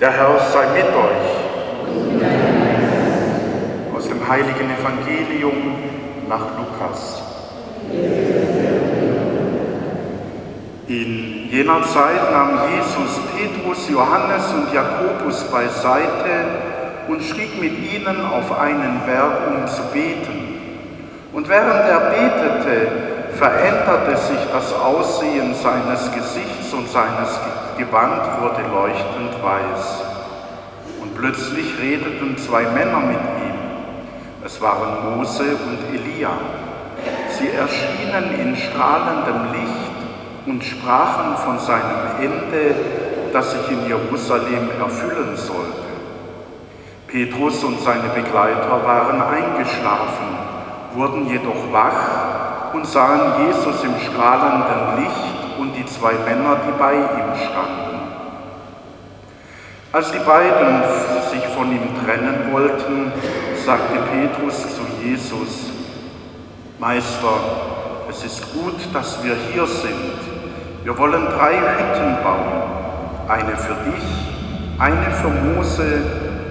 Der Herr sei mit euch. Aus dem heiligen Evangelium nach Lukas. In jener Zeit nahm Jesus Petrus, Johannes und Jakobus beiseite und stieg mit ihnen auf einen Berg, um zu beten. Und während er betete, veränderte sich das Aussehen seines Gesichts und seines Gewand wurde leuchtend weiß. Und plötzlich redeten zwei Männer mit ihm. Es waren Mose und Elia. Sie erschienen in strahlendem Licht und sprachen von seinem Ende, das sich in Jerusalem erfüllen sollte. Petrus und seine Begleiter waren eingeschlafen, wurden jedoch wach und sahen Jesus im strahlenden Licht und die zwei Männer, die bei ihm standen. Als die beiden sich von ihm trennen wollten, sagte Petrus zu Jesus, Meister, es ist gut, dass wir hier sind. Wir wollen drei Hütten bauen, eine für dich, eine für Mose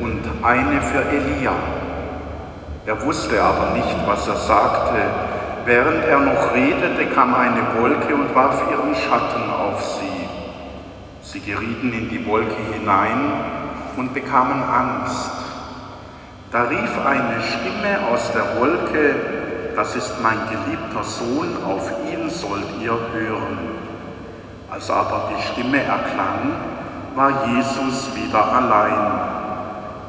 und eine für Elia. Er wusste aber nicht, was er sagte, Während er noch redete, kam eine Wolke und warf ihren Schatten auf sie. Sie gerieten in die Wolke hinein und bekamen Angst. Da rief eine Stimme aus der Wolke, das ist mein geliebter Sohn, auf ihn sollt ihr hören. Als aber die Stimme erklang, war Jesus wieder allein.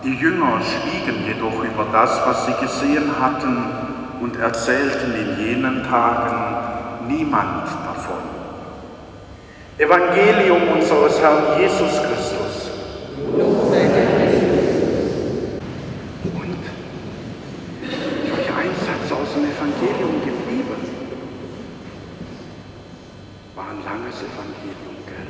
Die Jünger schwiegen jedoch über das, was sie gesehen hatten, und erzählten in jenen Tagen niemand davon. Evangelium unseres Herrn Jesus Christus. Und ist euch ein Satz aus dem Evangelium geblieben? War ein langes Evangelium, gell?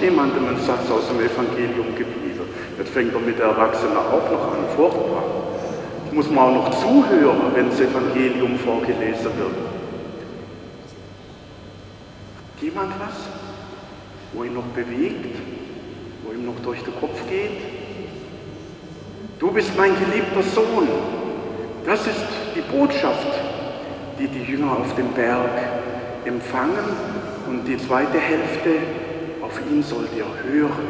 Jemandem ein Satz aus dem Evangelium geblieben. Jetzt fängt er mit der Erwachsenen auch noch an, furchtbar. Muss man auch noch zuhören, wenn das Evangelium vorgelesen wird. Jemand was, wo ihn noch bewegt, wo ihm noch durch den Kopf geht? Du bist mein geliebter Sohn. Das ist die Botschaft, die die Jünger auf dem Berg empfangen und die zweite Hälfte auf ihn sollt ihr hören.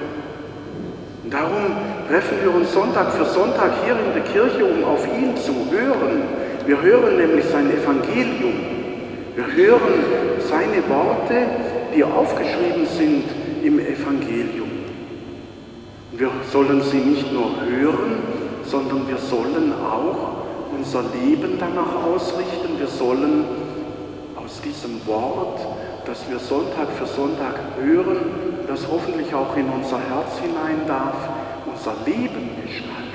Und darum treffen wir uns Sonntag für Sonntag hier in der Kirche, um auf ihn zu hören. Wir hören nämlich sein Evangelium. Wir hören seine Worte, die aufgeschrieben sind im Evangelium. Wir sollen sie nicht nur hören, sondern wir sollen auch unser Leben danach ausrichten. Wir sollen aus diesem Wort, das wir Sonntag für Sonntag hören, das hoffentlich auch in unser Herz hinein darf, unser Leben gestalten.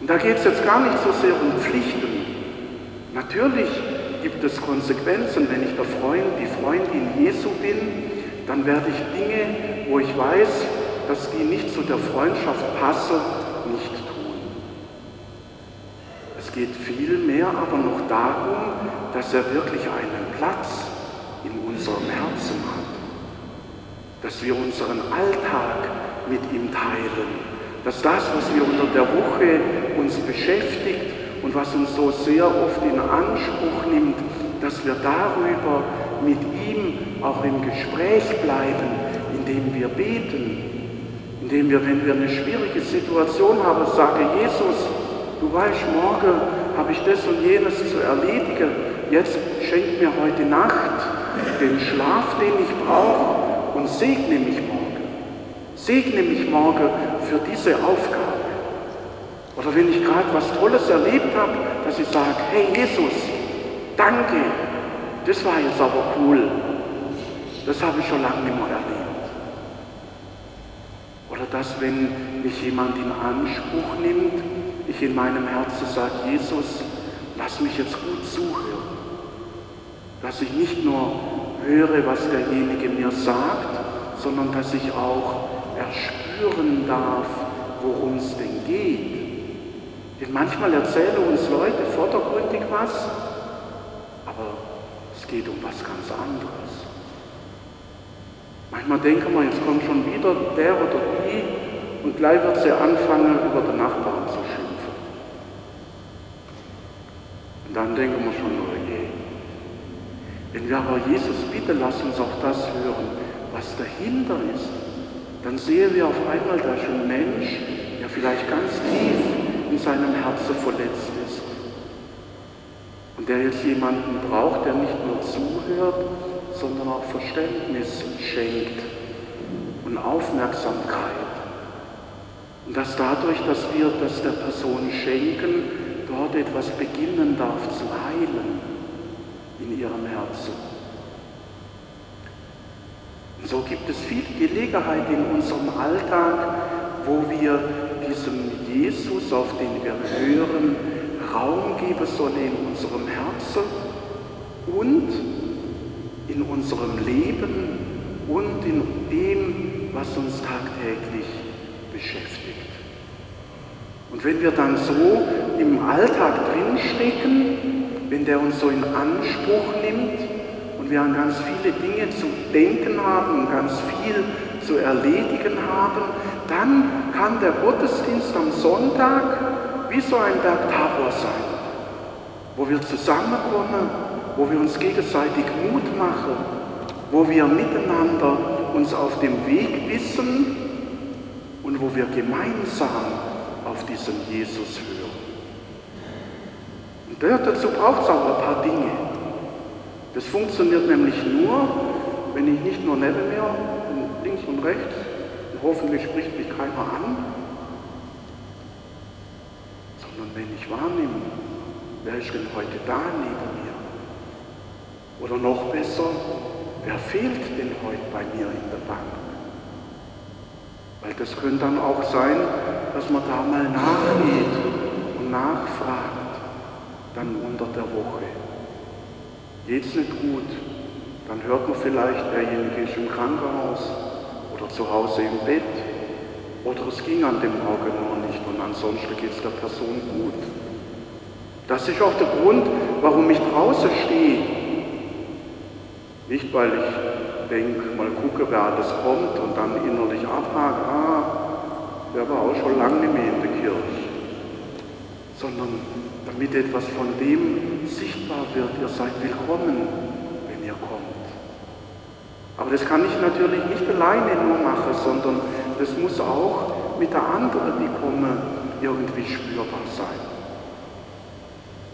Und da geht es jetzt gar nicht so sehr um Pflichten. Natürlich gibt es Konsequenzen. Wenn ich der Freund, die Freundin Jesu bin, dann werde ich Dinge, wo ich weiß, dass die nicht zu der Freundschaft passen, nicht geht vielmehr aber noch darum, dass er wirklich einen Platz in unserem Herzen hat. Dass wir unseren Alltag mit ihm teilen, dass das, was wir unter der Woche uns beschäftigt und was uns so sehr oft in Anspruch nimmt, dass wir darüber mit ihm auch im Gespräch bleiben, indem wir beten, indem wir, wenn wir eine schwierige Situation haben, sagen, Jesus, du weißt, morgen habe ich das und jenes zu erledigen, jetzt schenk mir heute Nacht den Schlaf, den ich brauche, und segne mich morgen. Segne mich morgen für diese Aufgabe. Oder wenn ich gerade was Tolles erlebt habe, dass ich sage, hey Jesus, danke, das war jetzt aber cool. Das habe ich schon lange nicht mehr erlebt. Oder dass, wenn mich jemand in Anspruch nimmt, ich in meinem Herzen sage, Jesus, lass mich jetzt gut zuhören. Dass ich nicht nur höre, was derjenige mir sagt, sondern dass ich auch erspüren darf, worum es denn geht. Denn manchmal erzählen uns Leute vordergründig was, aber es geht um was ganz anderes. Manchmal denken wir, jetzt kommt schon wieder der oder die und gleich wird sie anfangen, über den Nachbarn zu schimpfen. Und dann denken wir schon, oh je. Wenn wir aber Jesus bitten, lass uns auch das hören, was dahinter ist, dann sehen wir auf einmal, da ist ein Mensch, der vielleicht ganz tief in seinem Herzen verletzt ist. Und der jetzt jemanden braucht, der nicht nur zuhört, sondern auch Verständnis schenkt und Aufmerksamkeit. Und dass dadurch, dass wir das der Person schenken, dort etwas beginnen darf zu heilen in ihrem Herzen. So gibt es viel Gelegenheit in unserem Alltag, wo wir diesem Jesus, auf den wir hören, Raum geben sollen in unserem Herzen und in unserem Leben und in dem, was uns tagtäglich beschäftigt. Und wenn wir dann so im Alltag drinstecken, wenn der uns so in Anspruch nimmt und wir an ganz viele Dinge zu denken haben und ganz viel zu erledigen haben, dann kann der Gottesdienst am Sonntag wie so ein Berg Tabor sein, wo wir zusammenkommen, wo wir uns gegenseitig Mut machen, wo wir miteinander uns auf dem Weg wissen und wo wir gemeinsam auf diesen Jesus hören. Und dazu braucht es auch ein paar Dinge. Das funktioniert nämlich nur, wenn ich nicht nur neben mir, links und rechts, und hoffentlich spricht mich keiner an, sondern wenn ich wahrnehme, wer ist denn heute da neben mir? Oder noch besser, wer fehlt denn heute bei mir in der Bank? Weil das könnte dann auch sein, dass man da mal nachgeht und nachfragt, dann unter der Woche. Geht's nicht gut, dann hört man vielleicht, derjenige ist im Krankenhaus oder zu Hause im Bett oder es ging an dem Auge noch nicht und ansonsten geht es der Person gut. Das ist auch der Grund, warum ich draußen stehe nicht, weil ich denke, mal gucke, wer alles kommt und dann innerlich abhake, ah, der war auch schon lange nicht mehr in der Kirche, sondern damit etwas von dem sichtbar wird, ihr seid willkommen, wenn ihr kommt. Aber das kann ich natürlich nicht alleine nur machen, sondern das muss auch mit der anderen, die kommen, irgendwie spürbar sein.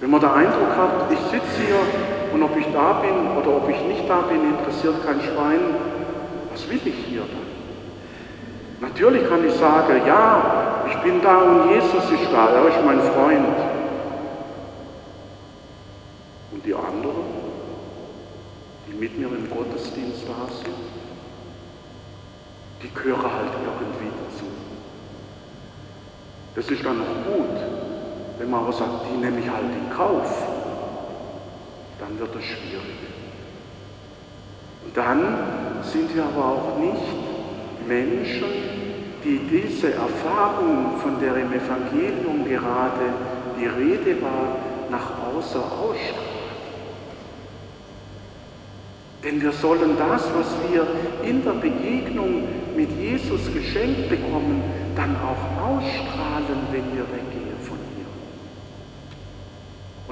Wenn man den Eindruck hat, ich sitze hier und ob ich da bin oder ob ich nicht da bin, interessiert kein Schwein. Was will ich hier dann? Natürlich kann ich sagen, ja, ich bin da und Jesus ist da, er ist mein Freund. Und die anderen, die mit mir im Gottesdienst da sind, die gehören halt irgendwie dazu. Das ist dann noch gut, wenn man aber sagt, die nehme ich halt in Kauf dann wird es schwierig. Und dann sind wir aber auch nicht Menschen, die diese Erfahrung, von der im Evangelium gerade die Rede war, nach außen ausstrahlen. Denn wir sollen das, was wir in der Begegnung mit Jesus geschenkt bekommen, dann auch ausstrahlen, wenn wir weggehen.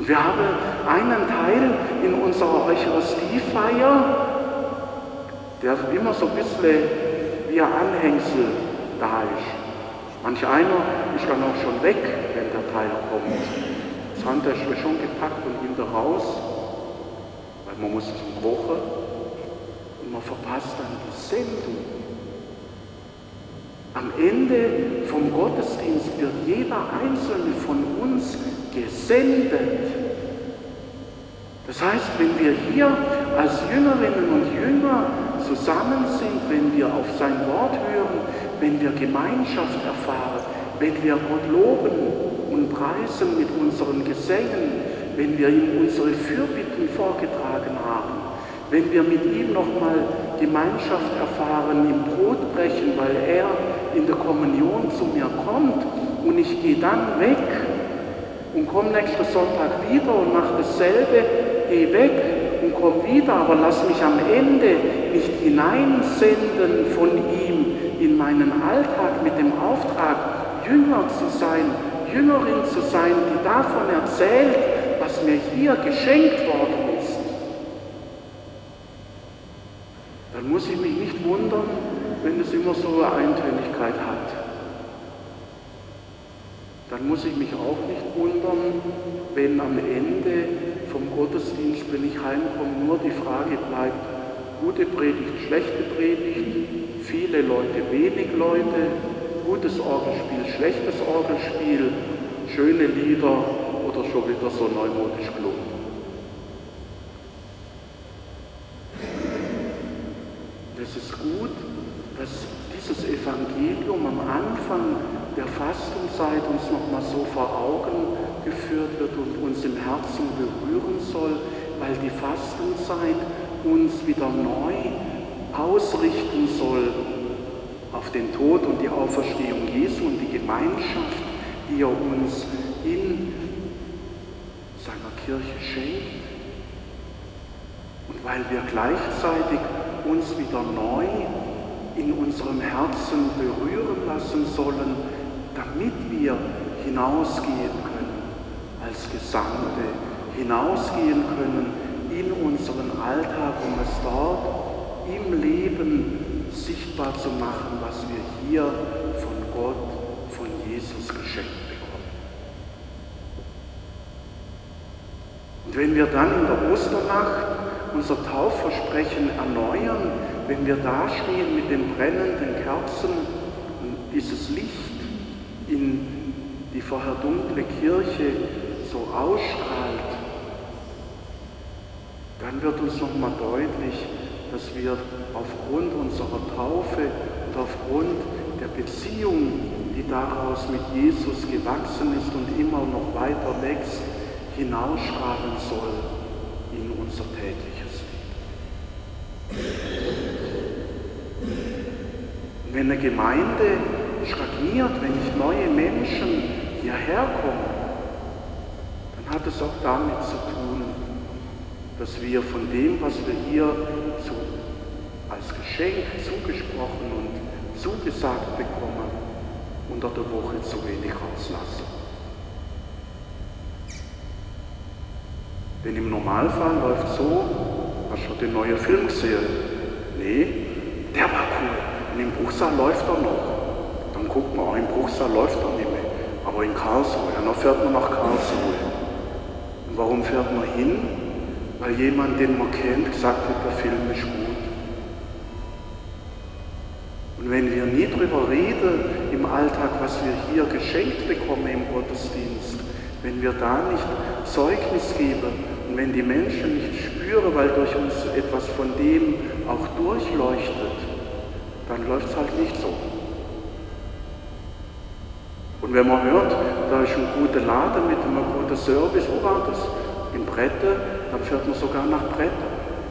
Und wir haben einen Teil in unserer Eucharistiefeier, der immer so ein bisschen wie ein Anhängsel da ist. Manch einer ist dann auch schon weg, wenn der Teil kommt. Das Handtäschchen schon gepackt und hinter raus, weil man muss zum Woche und man verpasst dann die Sendung. Am Ende vom Gottesdienst wird jeder einzelne von uns gesendet. Das heißt, wenn wir hier als Jüngerinnen und Jünger zusammen sind, wenn wir auf sein Wort hören, wenn wir Gemeinschaft erfahren, wenn wir Gott loben und preisen mit unseren Gesängen, wenn wir ihm unsere Fürbitten vorgetragen haben, wenn wir mit ihm nochmal Gemeinschaft erfahren im Brotbrechen, weil er in der Kommunion zu mir kommt und ich gehe dann weg und komm nächsten Sonntag wieder und mach dasselbe, geh weg und komm wieder, aber lass mich am Ende nicht hineinsenden von ihm in meinen Alltag mit dem Auftrag, Jünger zu sein, Jüngerin zu sein, die davon erzählt, was mir hier geschenkt worden ist. Dann muss ich mich nicht wundern, wenn es immer so eine Eintönigkeit hat dann muss ich mich auch nicht wundern, wenn am Ende vom Gottesdienst, wenn ich heimkomme, nur die Frage bleibt, gute Predigt, schlechte Predigt, viele Leute, wenig Leute, gutes Orgelspiel, schlechtes Orgelspiel, schöne Lieder oder schon wieder so neumodisch Klub. Es ist gut, dass dieses Evangelium am Anfang der Fastenzeit uns nochmal so vor Augen geführt wird und uns im Herzen berühren soll, weil die Fastenzeit uns wieder neu ausrichten soll auf den Tod und die Auferstehung Jesu und die Gemeinschaft, die er uns in seiner Kirche schenkt. Und weil wir gleichzeitig uns wieder neu in unserem Herzen berühren lassen sollen, damit wir hinausgehen können als Gesamte, hinausgehen können in unseren Alltag, um es dort im Leben sichtbar zu machen, was wir hier von Gott, von Jesus geschenkt bekommen. Und wenn wir dann in der Osternacht unser Taufversprechen erneuern, wenn wir dastehen mit den brennenden Kerzen und dieses Licht in die vorher dunkle Kirche so ausstrahlt, dann wird uns nochmal deutlich, dass wir aufgrund unserer Taufe und aufgrund der Beziehung, die daraus mit Jesus gewachsen ist und immer noch weiter wächst, hinausstrahlen soll in unser tägliches Leben. Wenn eine Gemeinde stagniert, wenn nicht neue Menschen hierher kommen, hat es auch damit zu tun, dass wir von dem, was wir hier zu, als Geschenk zugesprochen und zugesagt bekommen, unter der Woche zu wenig rauslassen. Denn im Normalfall läuft so, hast du den neuen Film gesehen? Nee, der war cool. Und im Buchsaal läuft er noch guckt man, im Bruchsal läuft er nicht mehr. Aber in Karlsruhe, dann fährt man nach Karlsruhe. Warum fährt man hin? Weil jemand, den man kennt, gesagt hat, der Film ist gut. Und wenn wir nie darüber reden im Alltag, was wir hier geschenkt bekommen im Gottesdienst, wenn wir da nicht Zeugnis geben und wenn die Menschen nicht spüren, weil durch uns etwas von dem auch durchleuchtet, dann läuft es halt nicht so. Und wenn man hört, da ist ein guter Laden mit einem guten Service, wo war das? In Brette, dann fährt man sogar nach Brette.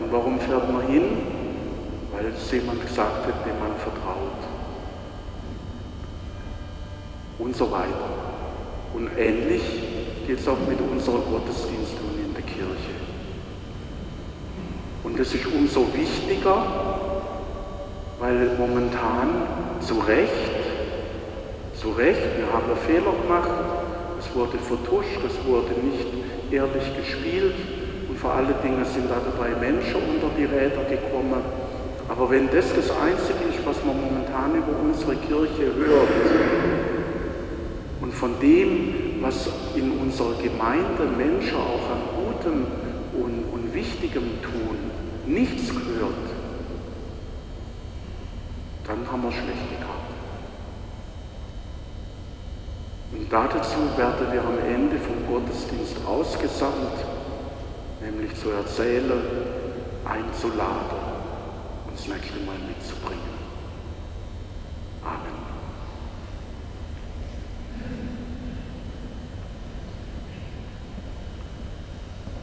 Und warum fährt man hin? Weil es jemand gesagt hat, dem man vertraut. Und so weiter. Und ähnlich geht es auch mit unserer Gottesdienstung in der Kirche. Und das ist umso wichtiger, weil momentan zu Recht zu Recht, wir haben Fehler gemacht, es wurde vertuscht, es wurde nicht ehrlich gespielt und vor allen Dingen sind da dabei Menschen unter die Räder gekommen. Aber wenn das das Einzige ist, was man momentan über unsere Kirche hört und von dem, was in unserer Gemeinde Menschen auch an Gutem und, und Wichtigem tun, nichts hört, dann haben wir schlecht gehabt. Und dazu werden wir am Ende vom Gottesdienst ausgesandt, nämlich zu erzählen, einzuladen, uns nächste Mal mitzubringen.